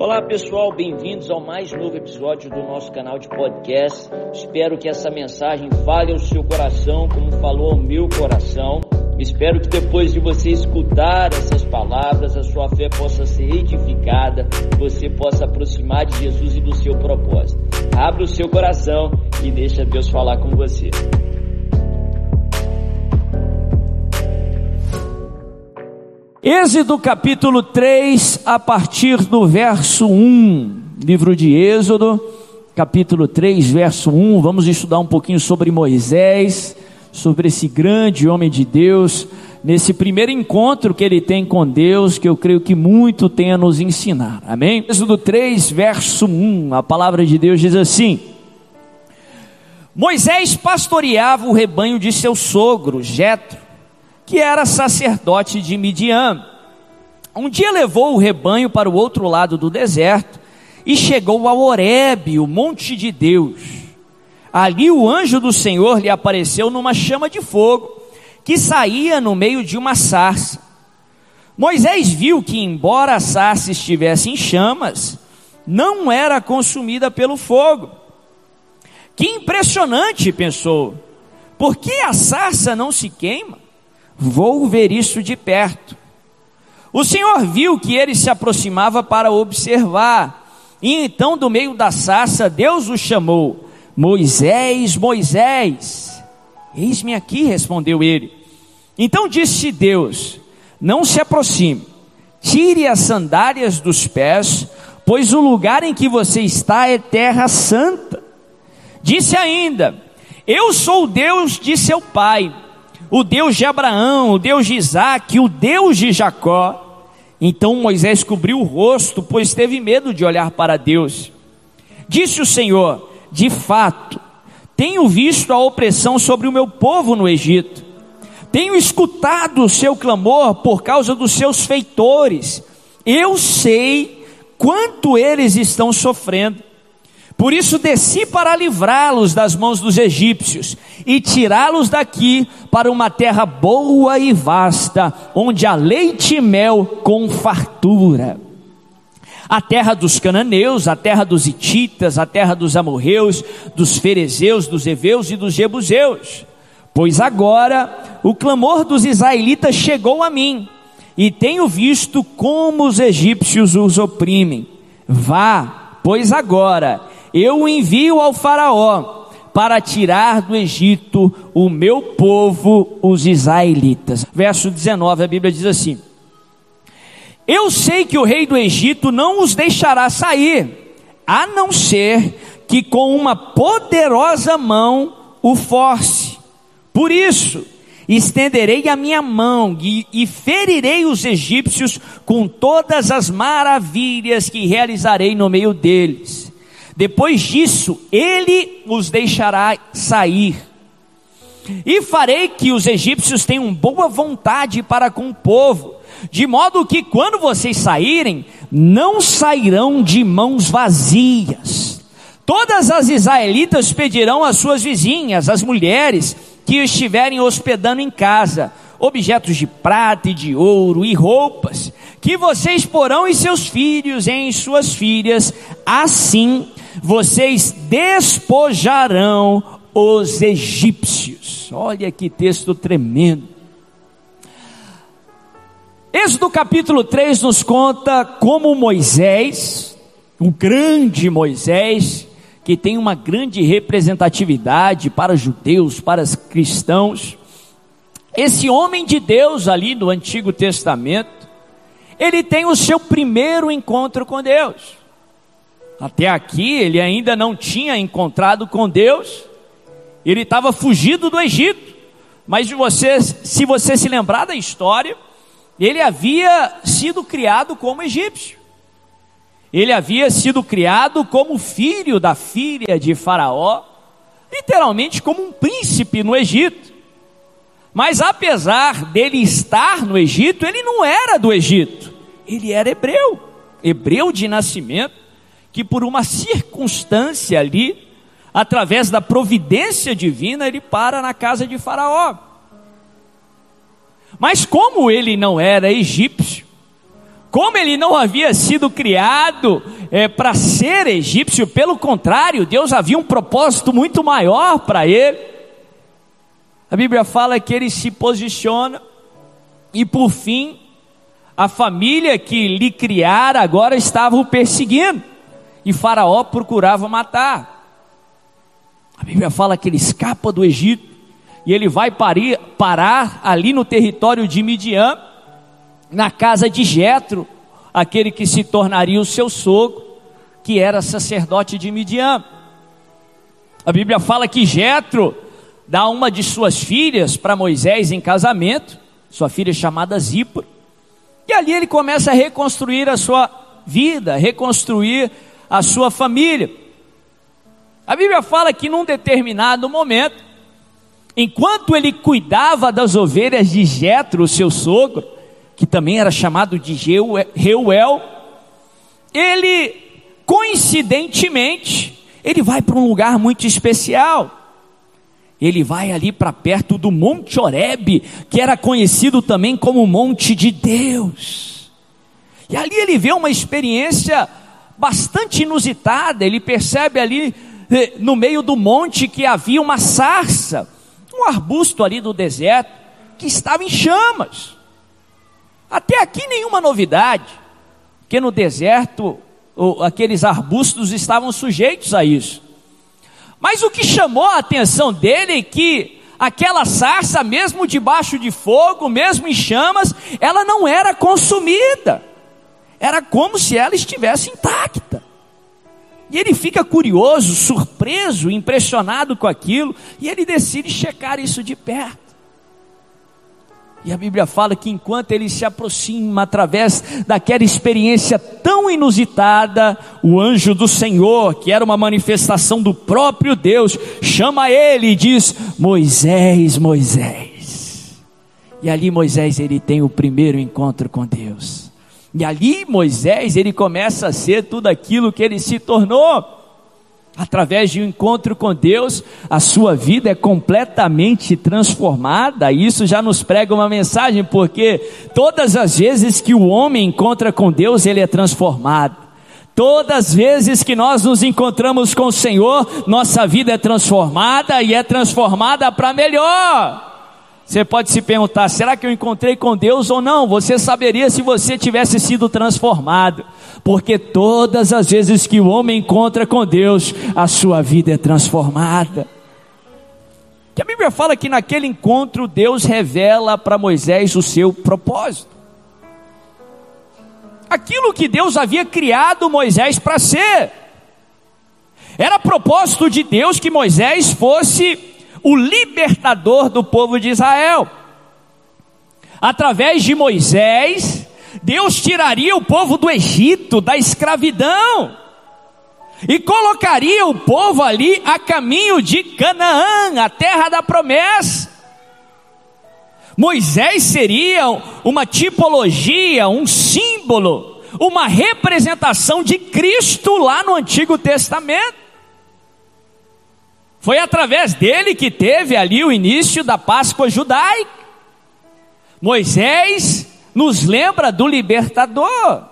Olá pessoal, bem-vindos ao mais novo episódio do nosso canal de podcast. Espero que essa mensagem fale ao seu coração, como falou ao meu coração. Espero que depois de você escutar essas palavras, a sua fé possa ser edificada, você possa aproximar de Jesus e do seu propósito. Abra o seu coração e deixa Deus falar com você. Êxodo capítulo 3, a partir do verso 1. Livro de Êxodo, capítulo 3, verso 1. Vamos estudar um pouquinho sobre Moisés, sobre esse grande homem de Deus, nesse primeiro encontro que ele tem com Deus, que eu creio que muito tem a nos ensinar. Amém? Êxodo 3, verso 1. A palavra de Deus diz assim: Moisés pastoreava o rebanho de seu sogro, Jetro que era sacerdote de Midian. Um dia levou o rebanho para o outro lado do deserto e chegou ao Horebe, o monte de Deus. Ali o anjo do Senhor lhe apareceu numa chama de fogo que saía no meio de uma sarça. Moisés viu que, embora a sarça estivesse em chamas, não era consumida pelo fogo. Que impressionante, pensou. Por que a sarça não se queima? Vou ver isso de perto. O Senhor viu que ele se aproximava para observar, e então, do meio da sarça, Deus o chamou: Moisés, Moisés. Eis-me aqui, respondeu ele. Então disse Deus: Não se aproxime, tire as sandálias dos pés, pois o lugar em que você está é terra santa. Disse ainda: Eu sou Deus de seu pai o Deus de Abraão, o Deus de Isaac, o Deus de Jacó. Então Moisés cobriu o rosto, pois teve medo de olhar para Deus. Disse o Senhor: De fato, tenho visto a opressão sobre o meu povo no Egito. Tenho escutado o seu clamor por causa dos seus feitores. Eu sei quanto eles estão sofrendo. Por isso desci para livrá-los das mãos dos egípcios e tirá-los daqui para uma terra boa e vasta, onde há leite e mel com fartura. A terra dos cananeus, a terra dos ititas, a terra dos amorreus, dos ferezeus, dos heveus e dos jebuseus. Pois agora o clamor dos israelitas chegou a mim, e tenho visto como os egípcios os oprimem. Vá, pois agora eu o envio ao Faraó para tirar do Egito o meu povo, os israelitas. Verso 19, a Bíblia diz assim: Eu sei que o rei do Egito não os deixará sair, a não ser que com uma poderosa mão o force. Por isso, estenderei a minha mão e, e, ferirei os egípcios com todas as maravilhas que realizarei no meio deles. Depois disso, ele os deixará sair. E farei que os egípcios tenham boa vontade para com o povo, de modo que quando vocês saírem, não sairão de mãos vazias. Todas as israelitas pedirão às suas vizinhas, as mulheres que estiverem hospedando em casa, objetos de prata e de ouro e roupas, que vocês porão em seus filhos e em suas filhas, assim vocês despojarão os egípcios. Olha que texto tremendo. Êxodo capítulo 3 nos conta como Moisés, o grande Moisés, que tem uma grande representatividade para judeus, para os cristãos, esse homem de Deus ali do Antigo Testamento, ele tem o seu primeiro encontro com Deus. Até aqui ele ainda não tinha encontrado com Deus, ele estava fugido do Egito. Mas você, se você se lembrar da história, ele havia sido criado como egípcio. Ele havia sido criado como filho da filha de Faraó, literalmente como um príncipe no Egito. Mas apesar dele estar no Egito, ele não era do Egito, ele era hebreu, hebreu de nascimento que por uma circunstância ali, através da providência divina, ele para na casa de Faraó. Mas como ele não era egípcio, Como ele não havia sido criado é, para ser egípcio, pelo contrário, Deus havia um propósito muito maior para ele. A Bíblia fala que ele se posiciona e por fim a família que lhe criara agora estava o perseguindo e Faraó procurava matar. A Bíblia fala que ele escapa do Egito e ele vai parir, parar ali no território de Midian, na casa de Jetro, aquele que se tornaria o seu sogro, que era sacerdote de Midian. A Bíblia fala que Jetro dá uma de suas filhas para Moisés em casamento, sua filha chamada Zípora. E ali ele começa a reconstruir a sua vida, reconstruir a sua família. A Bíblia fala que num determinado momento, enquanto ele cuidava das ovelhas de Jetro, seu sogro, que também era chamado de Reuel, ele coincidentemente, ele vai para um lugar muito especial. Ele vai ali para perto do Monte Oreb, que era conhecido também como Monte de Deus. E ali ele vê uma experiência bastante inusitada. Ele percebe ali eh, no meio do monte que havia uma sarça, um arbusto ali do deserto, que estava em chamas. Até aqui nenhuma novidade, porque no deserto aqueles arbustos estavam sujeitos a isso. Mas o que chamou a atenção dele é que aquela sarça, mesmo debaixo de fogo, mesmo em chamas, ela não era consumida. Era como se ela estivesse intacta. E ele fica curioso, surpreso, impressionado com aquilo, e ele decide checar isso de perto. E a Bíblia fala que enquanto ele se aproxima através daquela experiência tão inusitada, o anjo do Senhor, que era uma manifestação do próprio Deus, chama ele e diz: Moisés, Moisés. E ali Moisés ele tem o primeiro encontro com Deus. E ali Moisés, ele começa a ser tudo aquilo que ele se tornou. Através de um encontro com Deus, a sua vida é completamente transformada. Isso já nos prega uma mensagem, porque todas as vezes que o homem encontra com Deus, ele é transformado. Todas as vezes que nós nos encontramos com o Senhor, nossa vida é transformada e é transformada para melhor. Você pode se perguntar: será que eu encontrei com Deus ou não? Você saberia se você tivesse sido transformado, porque todas as vezes que o homem encontra com Deus, a sua vida é transformada. Que a Bíblia fala que naquele encontro Deus revela para Moisés o seu propósito. Aquilo que Deus havia criado Moisés para ser. Era propósito de Deus que Moisés fosse o libertador do povo de Israel. Através de Moisés, Deus tiraria o povo do Egito, da escravidão, e colocaria o povo ali a caminho de Canaã, a terra da promessa. Moisés seria uma tipologia, um símbolo, uma representação de Cristo lá no Antigo Testamento. Foi através dele que teve ali o início da Páscoa judaica. Moisés nos lembra do libertador,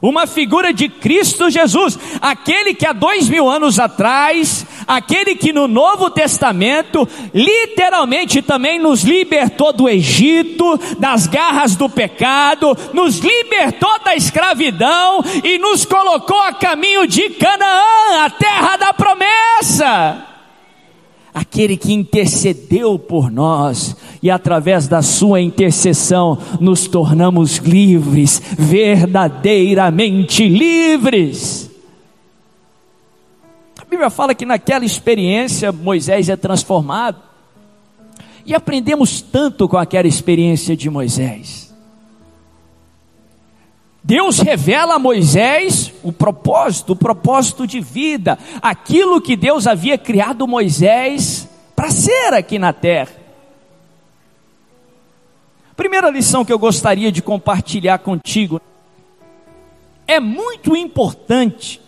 uma figura de Cristo Jesus, aquele que há dois mil anos atrás, aquele que no Novo Testamento, literalmente também nos libertou do Egito, das garras do pecado, nos libertou da escravidão e nos colocou a caminho de Canaã, a terra da promessa aquele que intercedeu por nós, e através da sua intercessão nos tornamos livres, verdadeiramente livres. A Bíblia fala que naquela experiência Moisés é transformado, e aprendemos tanto com aquela experiência de Moisés. Deus revela a Moisés o propósito, o propósito de vida, aquilo que Deus havia criado Moisés para ser aqui na terra. Primeira lição que eu gostaria de compartilhar contigo é muito importante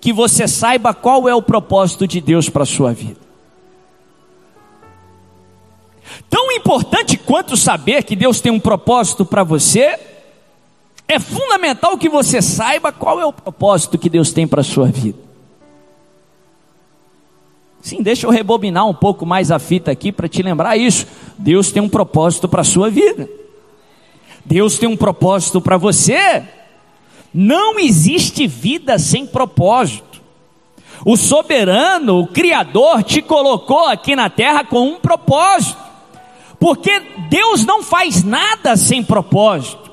que você saiba qual é o propósito de Deus para a sua vida. Tão importante quanto saber que Deus tem um propósito para você, É fundamental que você saiba qual é o propósito que Deus tem para a sua vida. Sim, deixa eu rebobinar um pouco mais a fita aqui para te lembrar isso. Deus tem um propósito para a sua vida. Deus tem um propósito para você. Não existe vida sem propósito. O soberano, o Criador, te colocou aqui na terra com um propósito. Porque Deus não faz nada sem propósito.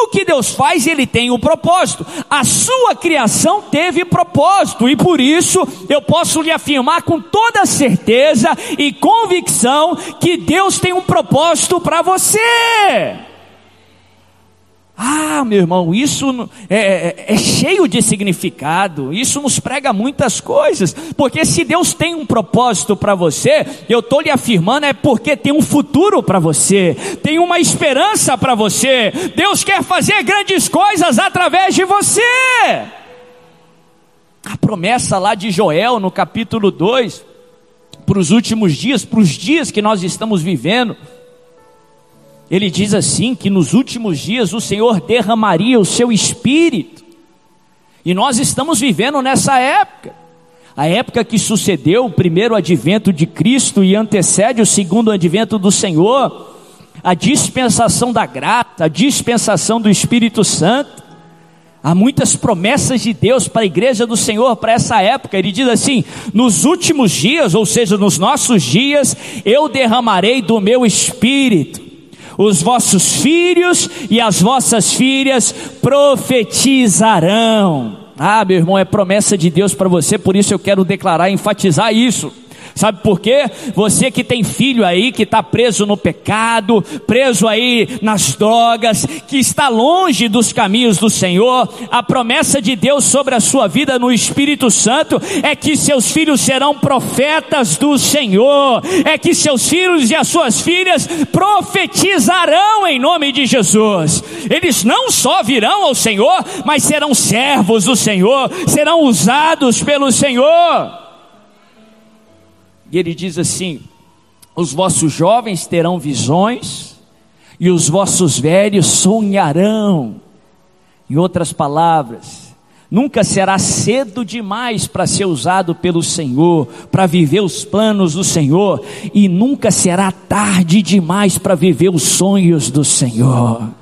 Tudo que Deus faz, Ele tem um propósito. A sua criação teve propósito, e por isso eu posso lhe afirmar com toda certeza e convicção que Deus tem um propósito para você. Ah, meu irmão, isso é, é, é, cheio de significado, isso nos prega muitas coisas, porque se Deus tem um propósito para você, eu estou lhe afirmando, é porque tem um futuro para você, tem uma esperança para você, Deus quer fazer grandes coisas através de você. A promessa lá de Joel, no capítulo 2, para os últimos dias, para os dias que nós estamos vivendo, ele diz assim: que nos últimos dias o Senhor derramaria o seu espírito, e nós estamos vivendo nessa época, a época que sucedeu o primeiro advento de Cristo e antecede o segundo advento do Senhor, a dispensação da graça, a dispensação do Espírito Santo. Há muitas promessas de Deus para a igreja do Senhor para essa época. Ele diz assim: nos últimos dias, ou seja, nos nossos dias, eu derramarei do meu espírito os vossos filhos e as vossas filhas profetizarão. Ah, meu irmão, é promessa de Deus para você, por isso eu quero declarar, enfatizar isso. Sabe por quê? Você que tem filho aí, que está preso no pecado, preso aí nas drogas, que está longe dos caminhos do Senhor, a promessa de Deus sobre a sua vida no Espírito Santo é que seus filhos serão profetas do Senhor, é que seus filhos e as suas filhas profetizarão em nome de Jesus. Eles não só virão ao Senhor, mas serão servos do Senhor, serão usados pelo Senhor. E ele diz assim: os vossos jovens terão visões, e os vossos velhos sonharão. Em outras palavras, nunca será cedo demais para ser usado pelo Senhor, para viver os planos do Senhor, e nunca será tarde demais para viver os sonhos do Senhor.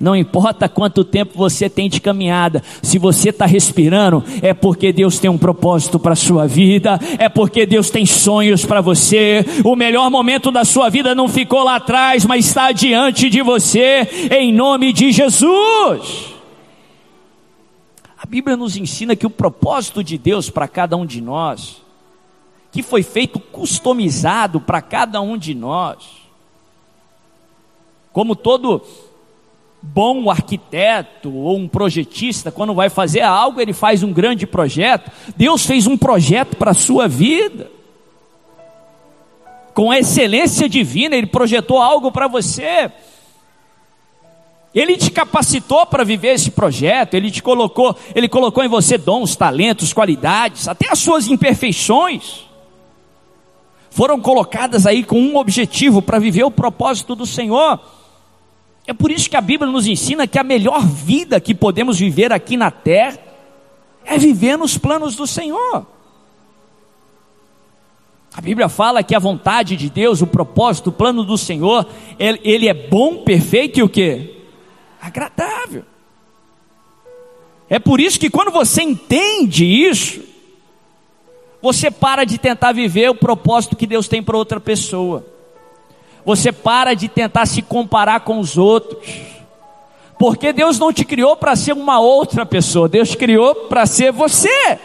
Não importa quanto tempo você tem de caminhada, se você está respirando, é porque Deus tem um propósito para a sua vida, é porque Deus tem sonhos para você. O melhor momento da sua vida não ficou lá atrás, mas está diante de você, em nome de Jesus. A Bíblia nos ensina que o propósito de Deus para cada um de nós, que foi feito customizado para cada um de nós, como todo bom arquiteto ou um projetista, quando vai fazer algo, ele faz um grande projeto. Deus fez um projeto para a sua vida. Com excelência divina, ele projetou algo para você. Ele te capacitou para viver esse projeto, ele te colocou, ele colocou em você dons, talentos, qualidades, até as suas imperfeições. Foram colocadas aí com um objetivo para viver o propósito do Senhor. É por isso que a Bíblia nos ensina que a melhor vida que podemos viver aqui na terra é viver nos planos do Senhor. A Bíblia fala que a vontade de Deus, o propósito, o plano do Senhor, ele, ele é bom, perfeito e o que? Agradável. É por isso que quando você entende isso, você para de tentar viver o propósito que Deus tem para outra pessoa. Você para de tentar se comparar com os outros. Porque Deus não te criou para ser uma outra pessoa, Deus criou para ser você.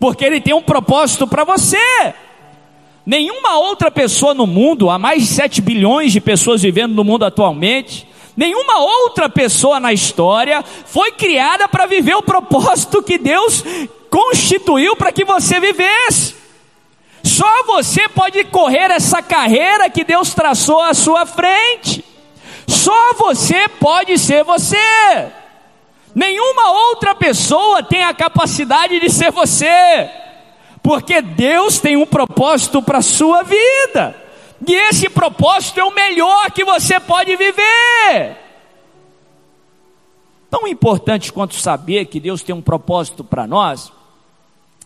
Porque Ele tem um propósito para você. Nenhuma outra pessoa no mundo, há mais de 7 bilhões de pessoas vivendo no mundo atualmente, nenhuma outra pessoa na história foi criada para viver o propósito que Deus constituiu para que você vivesse. Só você pode correr essa carreira que Deus traçou à sua frente. Só você pode ser você. Nenhuma outra pessoa tem a capacidade de ser você. Porque Deus tem um propósito para a sua vida. E esse propósito é o melhor que você pode viver. Tão importante quanto saber que Deus tem um propósito para nós,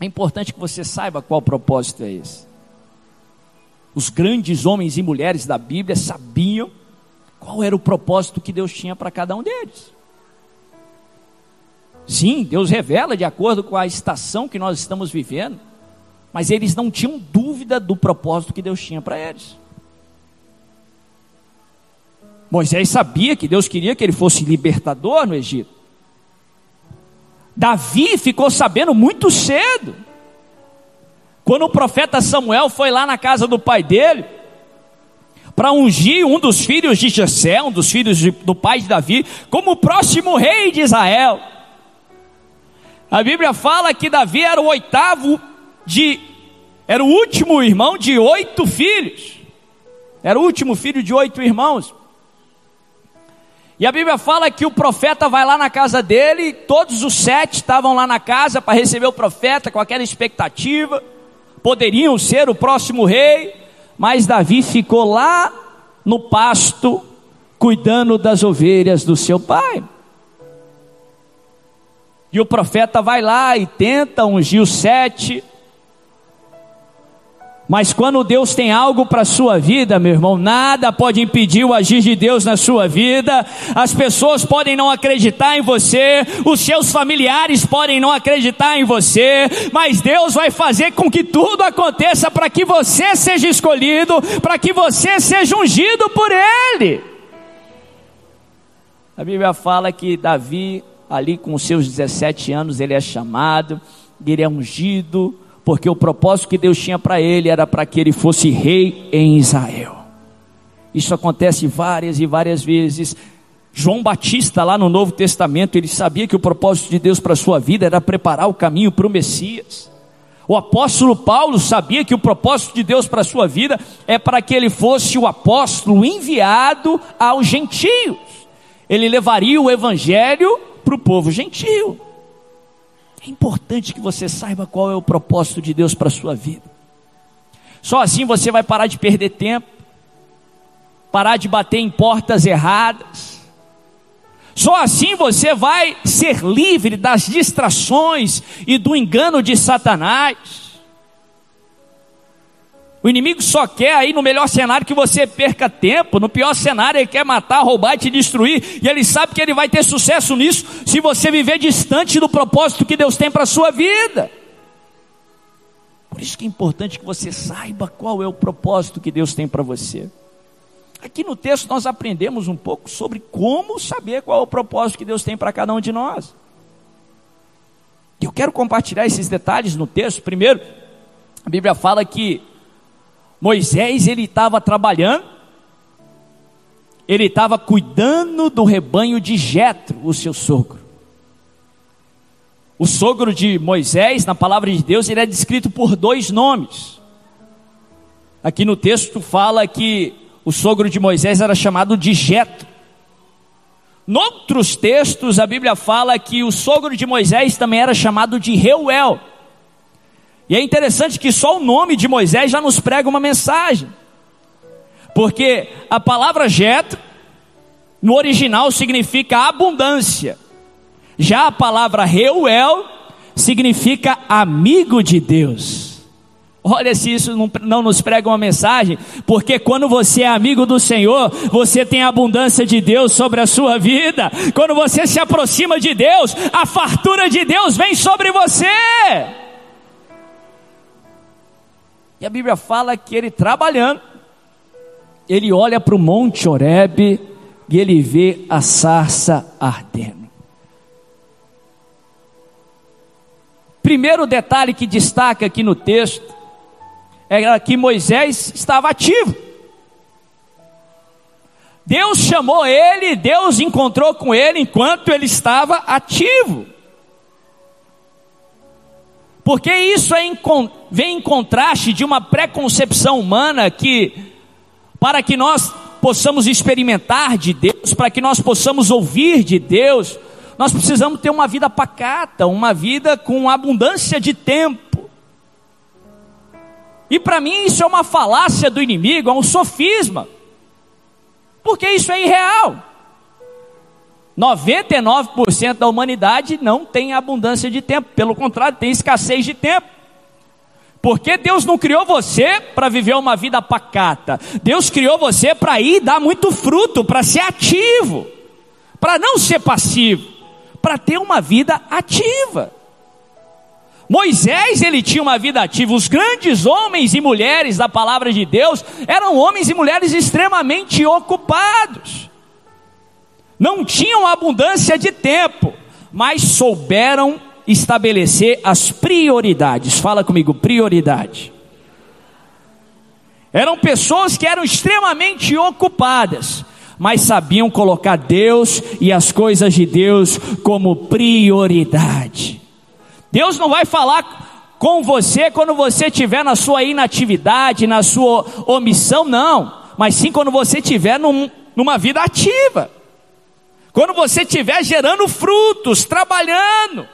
é importante que você saiba qual propósito é esse. Os grandes homens e mulheres da Bíblia sabiam qual era o propósito que Deus tinha para cada um deles. Sim, Deus revela de acordo com a estação que nós estamos vivendo, mas eles não tinham dúvida do propósito que Deus tinha para eles. Moisés sabia que Deus queria que ele fosse libertador no Egito. Davi ficou sabendo muito cedo. Quando o profeta Samuel foi lá na casa do pai dele, para ungir um dos filhos de Jessé, um dos filhos de, do pai de Davi, como o próximo rei de Israel. A Bíblia fala que Davi era o oitavo de, era o último irmão de oito filhos. Era o último filho de oito irmãos. E a Bíblia fala que o profeta vai lá na casa dele, todos os sete estavam lá na casa para receber o profeta com aquela expectativa, poderiam ser o próximo rei, mas Davi ficou lá no pasto, cuidando das ovelhas do seu pai. E o profeta vai lá e tenta ungir os sete, mas quando Deus tem algo para a sua vida, meu irmão, nada pode impedir o agir de Deus na sua vida. As pessoas podem não acreditar em você, os seus familiares podem não acreditar em você, mas Deus vai fazer com que tudo aconteça para que você seja escolhido, para que você seja ungido por Ele. A Bíblia fala que Davi, ali com seus 17 anos, ele é chamado, ele é ungido porque o propósito que Deus tinha para ele era para que ele fosse rei em Israel. Isso acontece várias e várias vezes. João Batista, lá no Novo Testamento, ele sabia que o propósito de Deus para a sua vida era preparar o caminho para o Messias. O apóstolo Paulo sabia que o propósito de Deus para a sua vida é para que ele fosse o apóstolo enviado aos gentios. Ele levaria o evangelho para o povo gentio. É importante que você saiba qual é o propósito de Deus para a sua vida. Só assim você vai parar de perder tempo, parar de bater em portas erradas. Só assim você vai ser livre das distrações e do engano de Satanás. O inimigo só quer aí no melhor cenário que você perca tempo, no pior cenário ele quer matar, roubar e te destruir, e ele sabe que ele vai ter sucesso nisso se você viver distante do propósito que Deus tem para a sua vida. Por isso que é importante que você saiba qual é o propósito que Deus tem para você. Aqui no texto nós aprendemos um pouco sobre como saber qual é o propósito que Deus tem para cada um de nós. Eu quero compartilhar esses detalhes no texto. Primeiro, a Bíblia fala que Moisés ele estava trabalhando, ele estava cuidando do rebanho de Jetro, o seu sogro. O sogro de Moisés, na palavra de Deus, ele é descrito por dois nomes. Aqui no texto fala que o sogro de Moisés era chamado de Jetro. Noutros textos a Bíblia fala que o sogro de Moisés também era chamado de Reuel. E é interessante que só o nome de Moisés já nos prega uma mensagem. Porque a palavra Jetro no original significa abundância. Já a palavra Reuel significa amigo de Deus. Olha se isso não, não, nos prega uma mensagem, porque quando você é amigo do Senhor, você tem a abundância de Deus sobre a sua vida. Quando você se aproxima de Deus, a fartura de Deus vem sobre você. E a Bíblia fala que ele trabalhando, ele olha para o Monte Horebe e ele vê a sarça ardendo. Primeiro detalhe que destaca aqui no texto é que Moisés estava ativo. Deus chamou ele, Deus encontrou com ele enquanto ele estava ativo. Porque isso é, vem em contraste de uma preconcepção humana que, para que nós possamos experimentar de Deus, para que nós possamos ouvir de Deus, nós precisamos ter uma vida pacata, uma vida com abundância de tempo. E para mim isso é uma falácia do inimigo, é um sofisma, porque isso é irreal. 99% da humanidade não tem abundância de tempo, pelo contrário, tem escassez de tempo. Porque Deus não criou você para viver uma vida pacata. Deus criou você para ir dar muito fruto, para ser ativo, para não ser passivo, para ter uma vida ativa. Moisés, ele tinha uma vida ativa. Os grandes homens e mulheres da palavra de Deus eram homens e mulheres extremamente ocupados. Não tinham abundância de tempo, mas souberam estabelecer as prioridades. Fala comigo, prioridade. Eram pessoas que eram extremamente ocupadas, mas sabiam colocar Deus e as coisas de Deus como prioridade. Deus não vai falar com você quando você estiver na sua inatividade, na sua omissão, não, mas sim quando você estiver num, numa vida ativa, quando você estiver gerando frutos, trabalhando.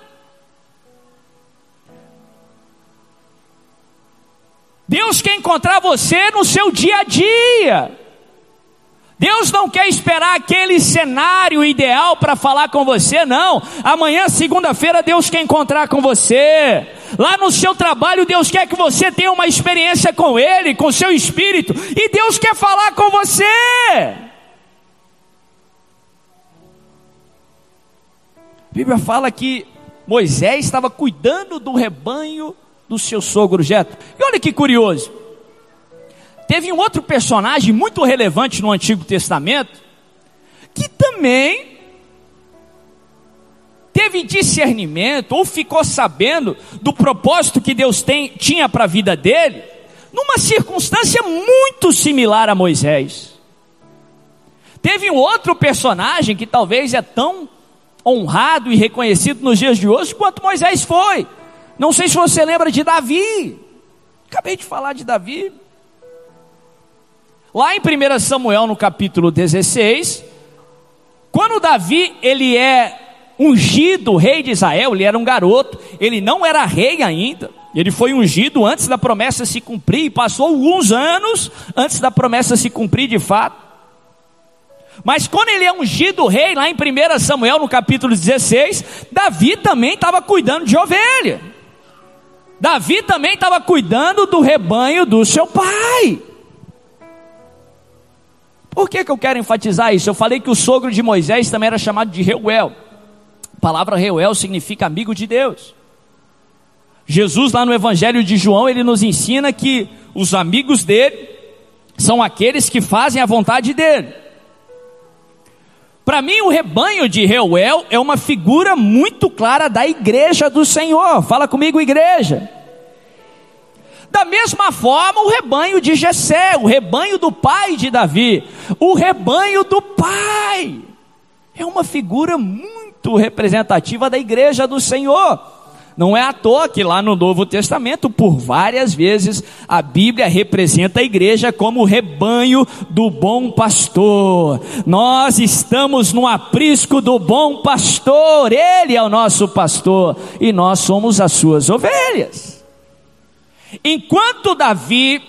Deus quer encontrar você no seu dia a dia. Deus não quer esperar aquele cenário ideal para falar com você, não. Amanhã, segunda-feira, Deus quer encontrar com você. Lá no seu trabalho, Deus quer que você tenha uma experiência com Ele, com seu espírito, e Deus quer falar com você. Bíblia fala que Moisés estava cuidando do rebanho do seu sogro Jetro. E olha que curioso. Teve um outro personagem muito relevante no Antigo Testamento que também teve discernimento ou ficou sabendo do propósito que Deus tem, tinha para a vida dele, numa circunstância muito similar a Moisés. Teve um outro personagem que talvez é tão honrado e reconhecido nos dias de hoje quanto Moisés foi. Não sei se você lembra de Davi. Acabei de falar de Davi. Lá em 1 Samuel, no capítulo 16, quando Davi ele é ungido rei de Israel, ele era um garoto, ele não era rei ainda. Ele foi ungido antes da promessa se cumprir e passou alguns anos antes da promessa se cumprir de fato. Mas quando ele é ungido rei, lá em 1 Samuel, no capítulo 16, Davi também estava cuidando de ovelha. Davi também estava cuidando do rebanho do seu pai. Por que, que eu quero enfatizar isso? Eu falei que o sogro de Moisés também era chamado de Reuel. A palavra Reuel significa amigo de Deus. Jesus, lá no Evangelho de João, ele nos ensina que os amigos dele são aqueles que fazem a vontade dele. Para mim, o rebanho de Reuel é uma figura muito clara da igreja do Senhor. Fala comigo, igreja. Da mesma forma, o rebanho de Jessé, o rebanho do pai de Davi, o rebanho do pai. É uma figura muito representativa da igreja do Senhor. Não é à toa que lá no Novo Testamento, por várias vezes, a Bíblia representa a igreja como o rebanho do bom pastor. Nós estamos no aprisco do bom pastor, ele é o nosso pastor e nós somos as suas ovelhas. Enquanto Davi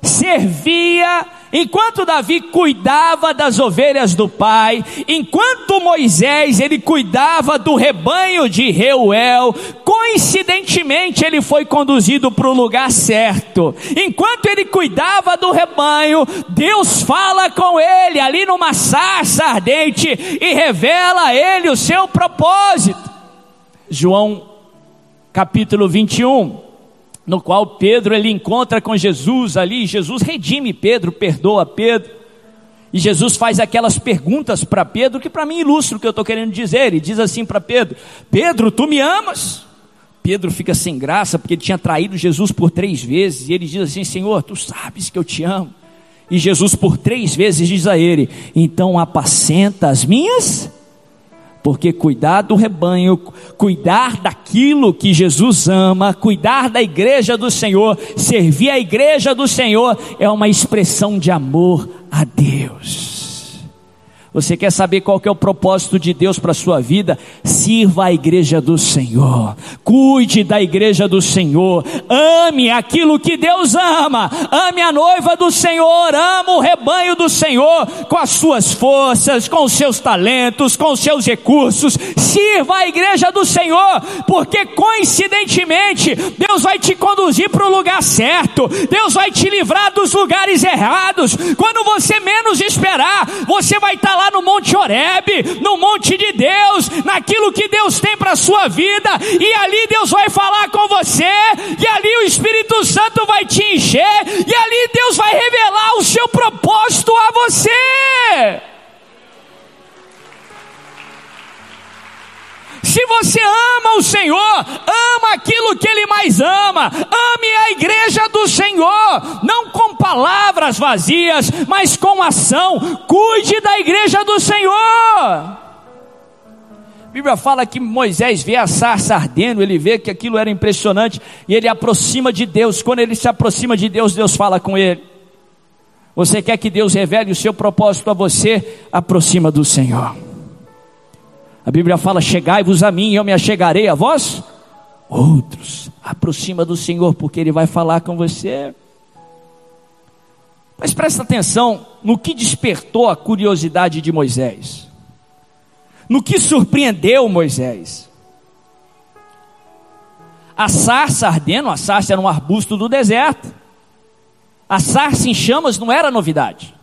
servia Enquanto Davi cuidava das ovelhas do pai, enquanto Moisés ele cuidava do rebanho de Reuel, coincidentemente ele foi conduzido para o lugar certo. Enquanto ele cuidava do rebanho, Deus fala com ele ali numa sarça ardente e revela a ele o seu propósito. João capítulo 21 no qual Pedro ele encontra com Jesus ali, Jesus redime Pedro, perdoa Pedro. E Jesus faz aquelas perguntas para Pedro que para mim ilustra o que eu estou querendo dizer. Ele diz assim para Pedro: Pedro, tu me amas? Pedro fica sem graça porque ele tinha traído Jesus por três vezes. E ele diz assim: Senhor, tu sabes que eu te amo. E Jesus por três vezes diz a ele: Então apacenta as minhas porque cuidar do rebanho, cuidar daquilo que Jesus ama, cuidar da igreja do Senhor, servir a igreja do Senhor, é uma expressão de amor a Deus. Você quer saber qual que é o propósito de Deus para a sua vida? Sirva a igreja do Senhor. Cuide da igreja do Senhor. Ame aquilo que Deus ama. Ame a noiva do Senhor. Ama o rebanho do Senhor com as suas forças, com os seus talentos, com os seus recursos. Sirva a igreja do Senhor, porque coincidentemente Deus vai te conduzir para o lugar certo. Deus vai te livrar dos lugares errados. Quando você menos esperar, você vai estar lá lá no Monte Horebe, no monte de Deus, naquilo que Deus tem para a sua vida, e ali Deus vai falar com você, e ali o Espírito Santo vai te encher, e ali Deus vai revelar o seu propósito a você. Se você ama o Senhor, ama aquilo que Ele mais ama, ame a igreja do Senhor, não com palavras vazias, mas com ação, cuide da igreja do Senhor. A Bíblia fala que Moisés vê a sarça ardendo, ele vê que aquilo era impressionante, e ele aproxima de Deus. Quando ele se aproxima de Deus, Deus fala com ele. Você quer que Deus revele o seu propósito a você? Aproxima do Senhor. A Bíblia fala: Chegai-vos a mim, eu me achegarei a vós. Outros, aproxima do Senhor, porque Ele vai falar com você. Mas presta atenção no que despertou a curiosidade de Moisés, no que surpreendeu Moisés. A sarça ardendo, a sarça era um arbusto do deserto, a sarça em chamas não era novidade.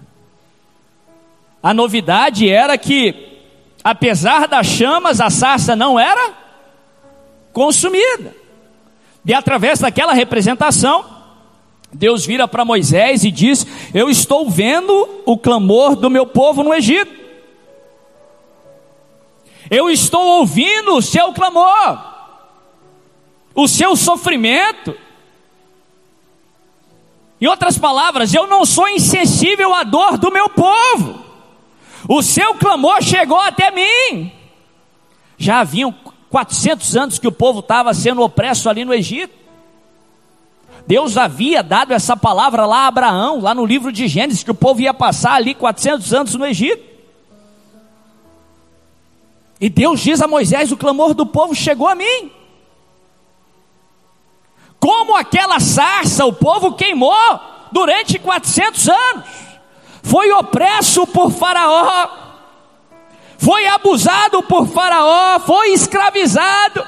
A novidade era que apesar das chamas, a sarça não era consumida. E através daquela representação, Deus vira para Moisés e diz: Eu estou vendo o clamor do meu povo no Egito. Eu estou ouvindo o seu clamor, o seu sofrimento. Em outras palavras, eu não sou insensível à dor do meu povo. O seu clamor chegou até mim. Já haviam 400 anos que o povo estava sendo opresso ali no Egito. Deus havia dado essa palavra lá a Abraão, lá no livro de Gênesis, que o povo ia passar ali 400 anos no Egito. E Deus diz a Moisés: o clamor do povo chegou a mim. Como aquela sarça o povo queimou durante 400 anos foi opresso por Faraó, foi abusado por Faraó, foi escravizado.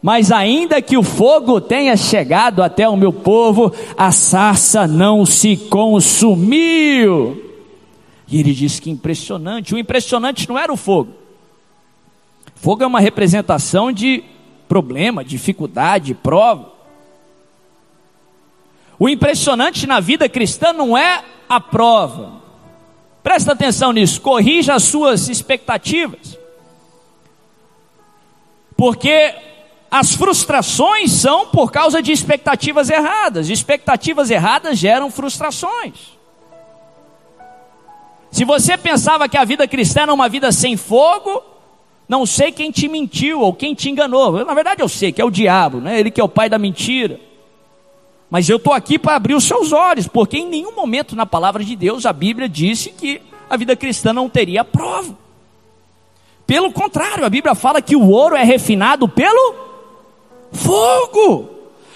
Mas ainda que o fogo tenha chegado até o meu povo, a sarça não se consumiu. E ele diz que impressionante. O impressionante não era o fogo. Fogo é uma representação de problema, dificuldade, prova. O impressionante na vida cristã não é a prova. Presta atenção nisso, corrija as suas expectativas. Porque as frustrações são por causa de expectativas erradas. Expectativas erradas geram frustrações. Se você pensava que a vida cristã era uma vida sem fogo, não sei quem te mentiu ou quem te enganou. Na verdade eu sei que é o diabo, né? Ele que é o pai da mentira. Mas eu estou aqui para abrir os seus olhos, porque em nenhum momento na palavra de Deus a Bíblia disse que a vida cristã não teria prova. Pelo contrário, a Bíblia fala que o ouro é refinado pelo fogo.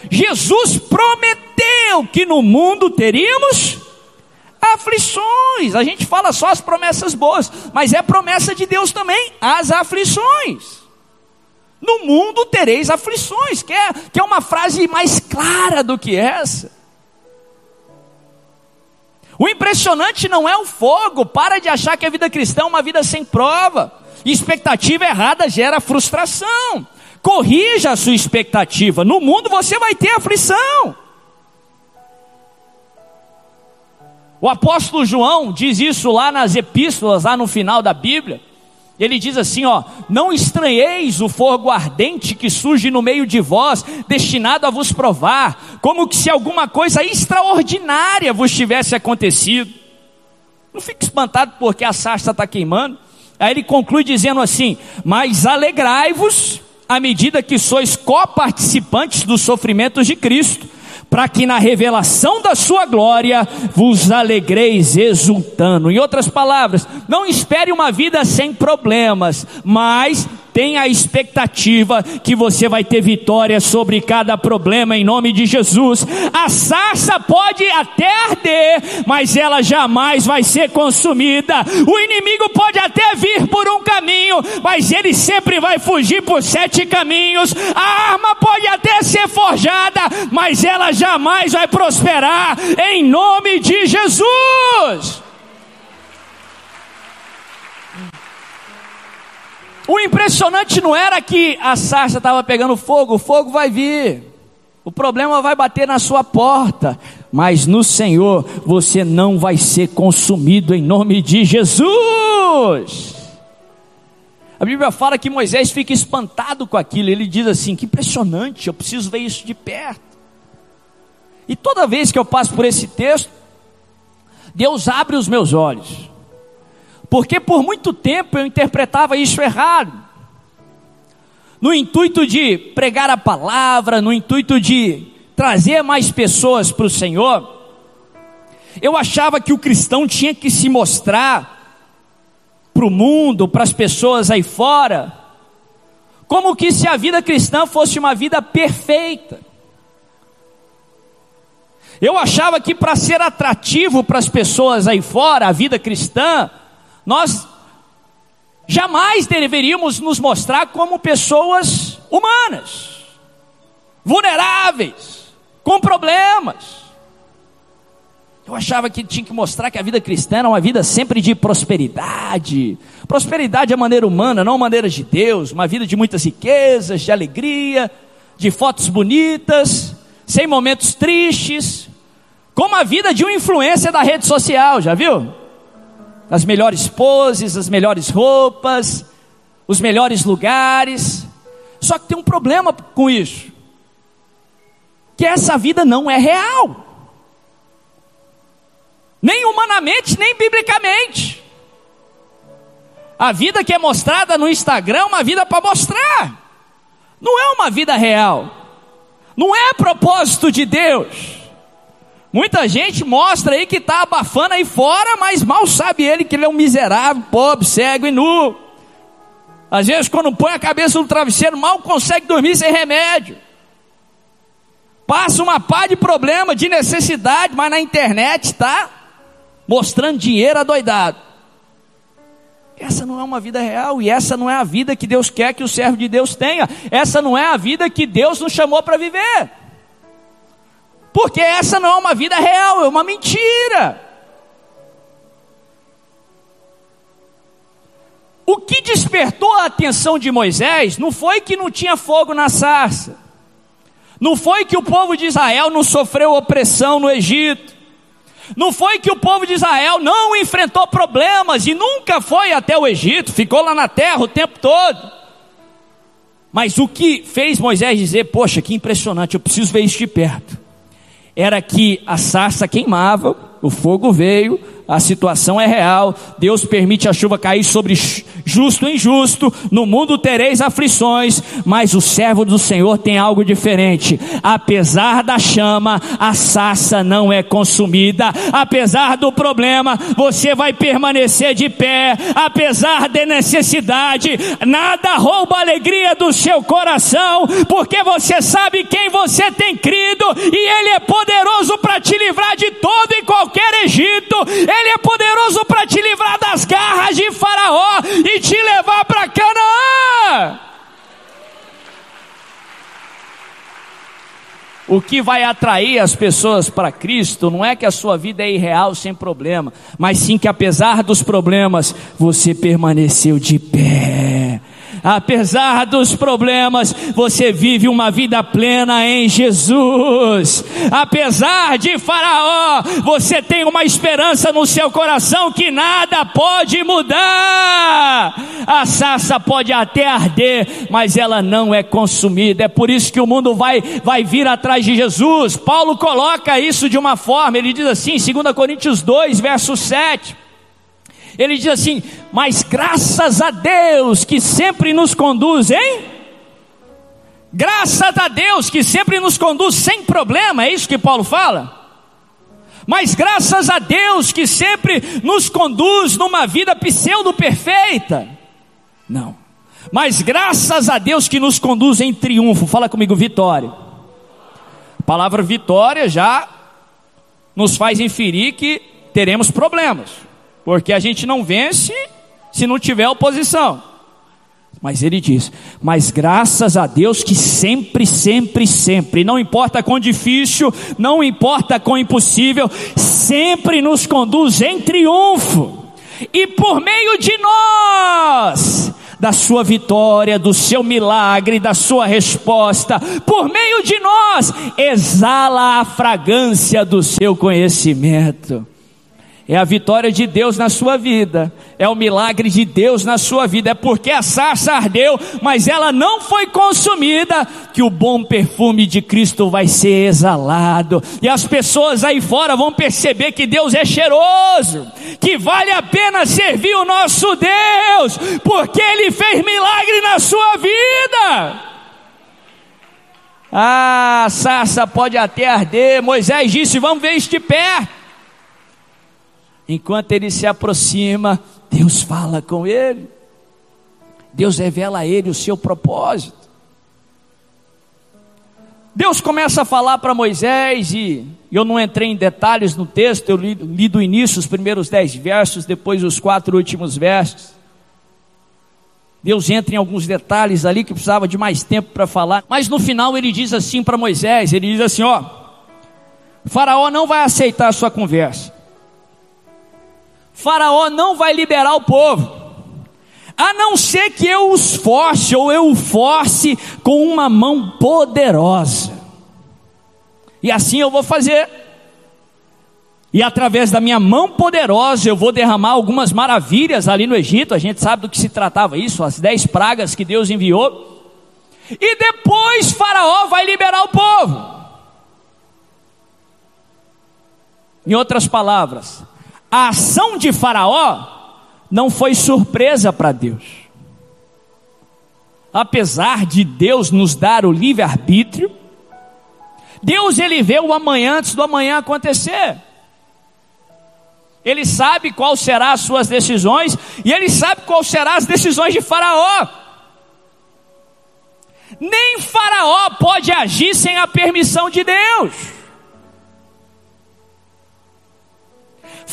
Jesus prometeu que no mundo teríamos aflições. A gente fala só as promessas boas, mas é promessa de Deus também as aflições. No mundo tereis aflições, que é, que é uma frase mais clara do que essa. O impressionante não é o fogo, para de achar que a vida cristã é uma vida sem prova. Expectativa errada gera frustração. Corrija a sua expectativa. No mundo você vai ter aflição. O apóstolo João diz isso lá nas epístolas, lá no final da Bíblia. Ele diz assim, ó: Não estranheis o fogo ardente que surge no meio de vós, destinado a vos provar, como que se alguma coisa extraordinária vos tivesse acontecido. Não fique espantado porque a sarça está queimando. Aí ele conclui dizendo assim: Mas alegrai-vos à medida que sois coparticipantes dos sofrimentos de Cristo, para que na revelação da sua glória vos alegreis exultando. Em outras palavras, não espere uma vida sem problemas, mas tenha a expectativa que você vai ter vitória sobre cada problema em nome de Jesus. A sarça pode até arder, mas ela jamais vai ser consumida. O inimigo pode até vir por um caminho, mas ele sempre vai fugir por sete caminhos. A arma pode até ser forjada, mas ela jamais vai prosperar em nome de Jesus. O impressionante não era que a sarça estava pegando fogo, o fogo vai vir. O problema vai bater na sua porta, mas no Senhor você não vai ser consumido em nome de Jesus. A Bíblia fala que Moisés fica espantado com aquilo, ele diz assim: que impressionante, eu preciso ver isso de perto. E toda vez que eu passo por esse texto, Deus abre os meus olhos. Porque por muito tempo eu interpretava isso errado. No intuito de pregar a palavra, no intuito de trazer mais pessoas para o Senhor, eu achava que o cristão tinha que se mostrar para o mundo, para as pessoas aí fora, como que se a vida cristã fosse uma vida perfeita. Eu achava que para ser atrativo para as pessoas aí fora, a vida cristã, nós jamais deveríamos nos mostrar como pessoas humanas, vulneráveis, com problemas. Eu achava que tinha que mostrar que a vida cristã era uma vida sempre de prosperidade. Prosperidade é maneira humana, não maneira de Deus. Uma vida de muitas riquezas, de alegria, de fotos bonitas, sem momentos tristes. Como a vida de uma influência da rede social, já viu? As melhores poses, as melhores roupas, os melhores lugares. Só que tem um problema com isso. Que essa vida não é real. Nem humanamente, nem biblicamente. A vida que é mostrada no Instagram é uma vida para mostrar. Não é uma vida real. Não é propósito de Deus. Muita gente mostra aí que está abafando aí fora, mas mal sabe ele que ele é um miserável, pobre, cego e nu. Às vezes, quando põe a cabeça no travesseiro, mal consegue dormir sem remédio. Passa uma pá de problema, de necessidade, mas na internet está mostrando dinheiro adoidado. Essa não é uma vida real e essa não é a vida que Deus quer que o servo de Deus tenha. Essa não é a vida que Deus nos chamou para viver. Porque essa não é uma vida real, é uma mentira. O que despertou a atenção de Moisés não foi que não tinha fogo na sarça, não foi que o povo de Israel não sofreu opressão no Egito, não foi que o povo de Israel não enfrentou problemas e nunca foi até o Egito, ficou lá na terra o tempo todo. Mas o que fez Moisés dizer: Poxa, que impressionante, eu preciso ver isso de perto era que a sarça queimava, o fogo veio, a situação é real, Deus permite a chuva cair sobre justo e injusto, no mundo tereis aflições, mas o servo do Senhor tem algo diferente. Apesar da chama, a sarça não é consumida. Apesar do problema, você vai permanecer de pé. Apesar da necessidade, nada rouba a alegria do seu coração, porque você sabe quem você tem crido e Ele é poderoso para te livrar de todo e qualquer Egito. Ele é poderoso para te livrar das garras de Faraó e te levar para Canaã. O que vai atrair as pessoas para Cristo não é que a sua vida é irreal sem problema, mas sim que apesar dos problemas, você permaneceu de pé apesar dos problemas, você vive uma vida plena em Jesus. Apesar de Faraó, você tem uma esperança no seu coração que nada pode mudar. A sarça pode até arder, mas ela não é consumida. É por isso que o mundo vai, vai vir atrás de Jesus. Paulo coloca isso de uma forma, ele diz assim, 2 Coríntios 2, verso 7. Ele diz assim: Mas graças a Deus que sempre nos conduz, hein? Graças a Deus que sempre nos conduz sem problema, é isso que Paulo fala? Mas graças a Deus que sempre nos conduz numa vida pseudo-perfeita. Não. Mas graças a Deus que nos conduz em triunfo. Fala comigo, vitória. A palavra vitória já nos faz inferir que teremos problemas. Porque a gente não vence se não tiver oposição. Mas ele diz: Mas graças a Deus que sempre, sempre, sempre, não importa quão difícil, não importa quão impossível, sempre nos conduz em triunfo, e por meio de nós, da sua vitória, do seu milagre, da sua resposta, por meio de nós, exala a fragrância do seu conhecimento é a vitória de Deus na sua vida, é o milagre de Deus na sua vida, é porque a sarça ardeu, mas ela não foi consumida, que o bom perfume de Cristo vai ser exalado, e as pessoas aí fora vão perceber que Deus é cheiroso, que vale a pena servir o nosso Deus, porque Ele fez milagre na sua vida. Ah, a sarça pode até arder, Moisés disse: Vamos ver este pé. Enquanto ele se aproxima, Deus fala com ele. Deus revela a ele o seu propósito. Deus começa a falar para Moisés, e eu não entrei em detalhes no texto, eu li, li do início os primeiros dez versos, depois os quatro últimos versos. Deus entra em alguns detalhes ali que precisava de mais tempo para falar, mas no final ele diz assim para Moisés: ele diz assim, ó, Faraó não vai aceitar a sua conversa. Faraó não vai liberar o povo, a não ser que eu os force ou eu o force com uma mão poderosa. E assim eu vou fazer. E através da minha mão poderosa eu vou derramar algumas maravilhas ali no Egito. A gente sabe do que se tratava isso, as dez pragas que Deus enviou. E depois Faraó vai liberar o povo. Em outras palavras, a ação de Faraó não foi surpresa para Deus. Apesar de Deus nos dar o livre-arbítrio, Deus ele vê o amanhã antes do amanhã acontecer. Ele sabe qual serão as suas decisões e ele sabe qual serão as decisões de Faraó. Nem Faraó pode agir sem a permissão de Deus.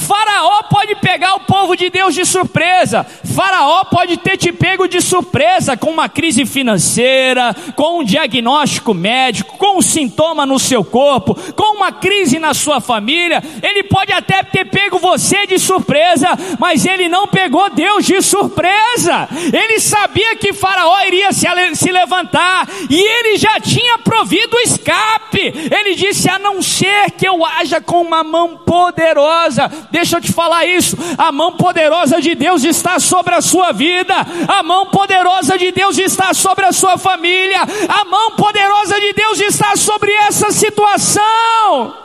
Faraó pode pegar o povo de Deus de surpresa. Faraó pode ter te pego de surpresa com uma crise financeira, com um diagnóstico médico, com um sintoma no seu corpo, com uma crise na sua família. Ele pode até ter pego você de surpresa, mas ele não pegou Deus de surpresa. Ele sabia que Faraó iria se, se levantar e ele já tinha provido o escape. Ele disse: a não ser que eu haja com uma mão poderosa Deixa eu te falar isso. A mão poderosa de Deus está sobre a sua vida. A mão poderosa de Deus está sobre a sua família. A mão poderosa de Deus está sobre essa situação.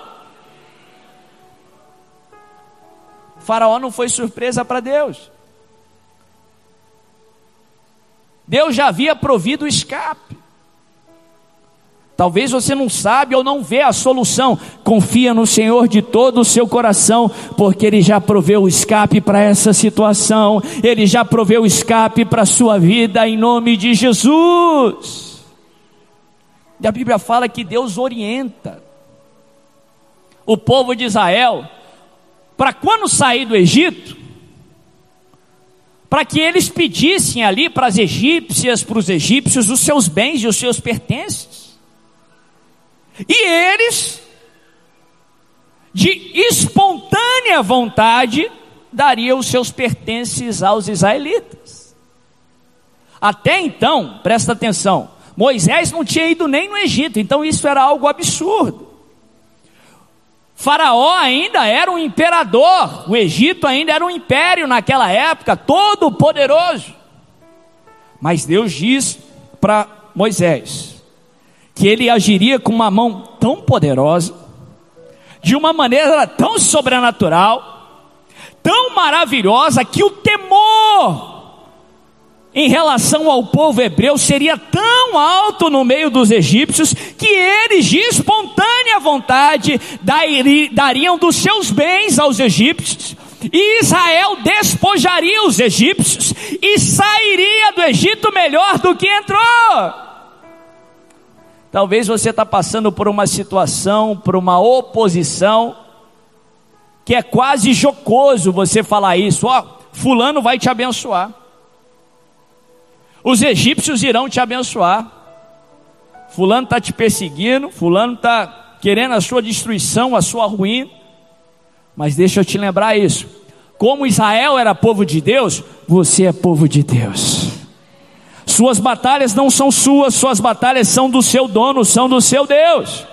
O faraó não foi surpresa para Deus. Deus já havia provido o escape. Talvez você não sabe ou não vê a solução. Confia no Senhor de todo o seu coração, porque Ele já proveu o escape para essa situação. Ele já proveu o escape para a sua vida em nome de Jesus. E a Bíblia fala que Deus orienta o povo de Israel para quando sair do Egito, para que eles pedissem ali para as egípcias, para os egípcios, os seus bens e os seus pertences. E eles, de espontânea vontade, dariam os seus pertences aos israelitas. Até então, presta atenção, Moisés não tinha ido nem no Egito, então isso era algo absurdo. Faraó ainda era um imperador, o Egito ainda era um império naquela época, todo poderoso. Mas Deus diz para Moisés: que ele agiria com uma mão tão poderosa, de uma maneira tão sobrenatural, tão maravilhosa, que o temor em relação ao povo hebreu seria tão alto no meio dos egípcios que eles, de espontânea vontade, dariam dos seus bens aos egípcios. E Israel despojaria os egípcios e sairia do Egito melhor do que entrou. Talvez você está passando por uma situação, por uma oposição, que é quase jocoso você falar isso. Ó, fulano vai te abençoar. Os egípcios irão te abençoar. Fulano está te perseguindo, fulano está querendo a sua destruição, a sua ruína. Mas deixa eu te lembrar isso. Como Israel era povo de Deus, você é povo de Deus. Suas batalhas não são suas, suas batalhas são do seu dono, são do seu Deus.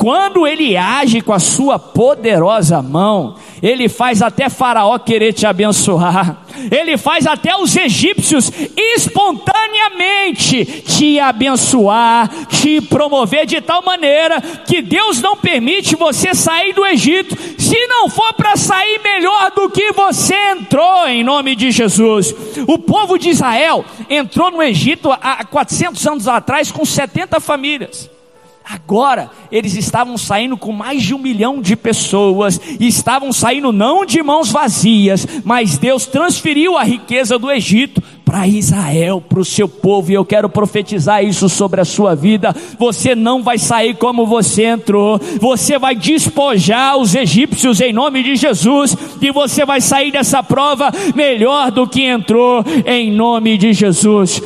Quando ele age com a sua poderosa mão, ele faz até Faraó querer te abençoar, ele faz até os egípcios espontaneamente te abençoar, te promover de tal maneira que Deus não permite você sair do Egito, se não for para sair melhor do que você entrou, em nome de Jesus. O povo de Israel entrou no Egito há 400 anos atrás com 70 famílias. Agora, eles estavam saindo com mais de um milhão de pessoas, e estavam saindo não de mãos vazias, mas Deus transferiu a riqueza do Egito para Israel, para o seu povo, e eu quero profetizar isso sobre a sua vida. Você não vai sair como você entrou, você vai despojar os egípcios em nome de Jesus, e você vai sair dessa prova melhor do que entrou, em nome de Jesus.